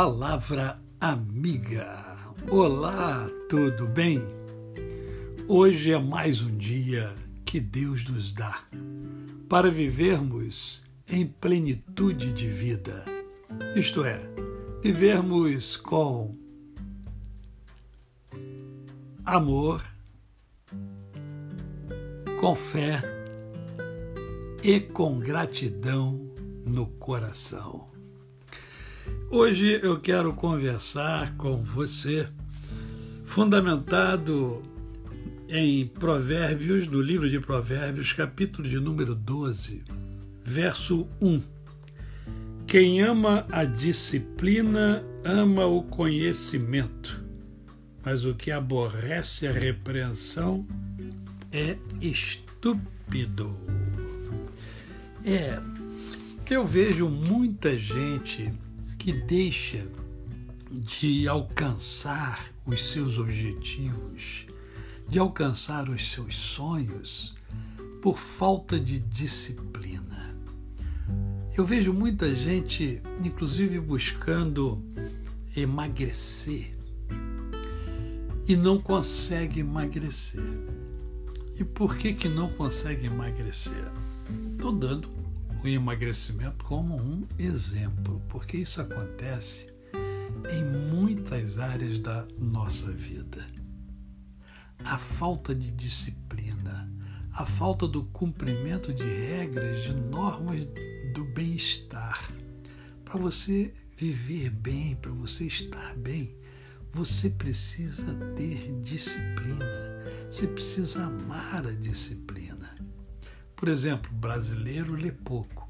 Palavra Amiga. Olá, tudo bem? Hoje é mais um dia que Deus nos dá para vivermos em plenitude de vida, isto é, vivermos com amor, com fé e com gratidão no coração. Hoje eu quero conversar com você, fundamentado em Provérbios, do livro de Provérbios, capítulo de número 12, verso 1. Quem ama a disciplina ama o conhecimento, mas o que aborrece a repreensão é estúpido. É, eu vejo muita gente que deixa de alcançar os seus objetivos, de alcançar os seus sonhos por falta de disciplina. Eu vejo muita gente, inclusive buscando emagrecer e não consegue emagrecer. E por que que não consegue emagrecer? Estou dando o emagrecimento como um exemplo, porque isso acontece em muitas áreas da nossa vida. A falta de disciplina, a falta do cumprimento de regras, de normas do bem-estar. Para você viver bem, para você estar bem, você precisa ter disciplina. Você precisa amar a disciplina. Por exemplo, brasileiro lê pouco.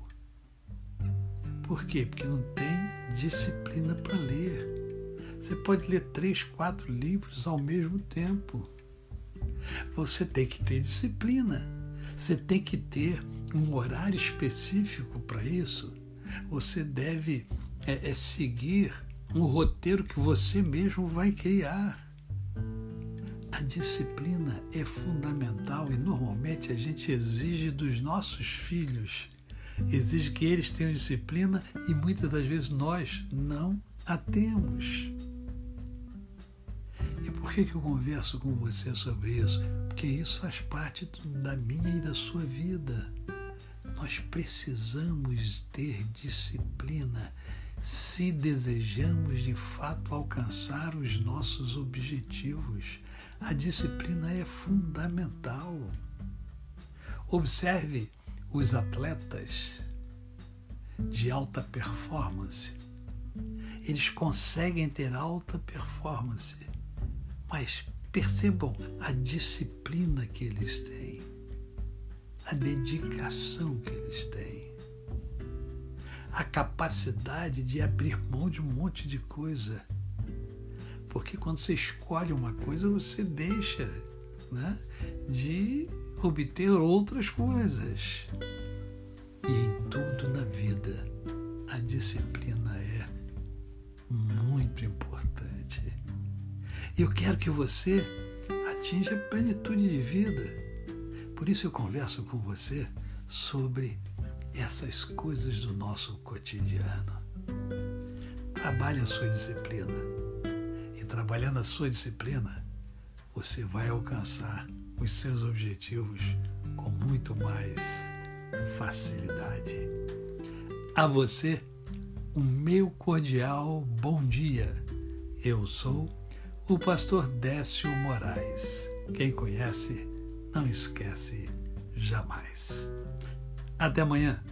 Por quê? Porque não tem disciplina para ler. Você pode ler três, quatro livros ao mesmo tempo. Você tem que ter disciplina. Você tem que ter um horário específico para isso. Você deve é, é seguir um roteiro que você mesmo vai criar. A disciplina é fundamental e a gente exige dos nossos filhos, exige que eles tenham disciplina e muitas das vezes nós não a temos. E por que, que eu converso com você sobre isso? Porque isso faz parte da minha e da sua vida. Nós precisamos ter disciplina se desejamos de fato alcançar os nossos objetivos. A disciplina é fundamental. Observe os atletas de alta performance. Eles conseguem ter alta performance, mas percebam a disciplina que eles têm, a dedicação que eles têm, a capacidade de abrir mão de um monte de coisa porque quando você escolhe uma coisa, você deixa né, de obter outras coisas. E em tudo na vida, a disciplina é muito importante. E eu quero que você atinja a plenitude de vida. Por isso eu converso com você sobre essas coisas do nosso cotidiano. Trabalhe a sua disciplina trabalhando a sua disciplina, você vai alcançar os seus objetivos com muito mais facilidade. A você, o meu cordial bom dia. Eu sou o pastor Décio Moraes. Quem conhece, não esquece jamais. Até amanhã.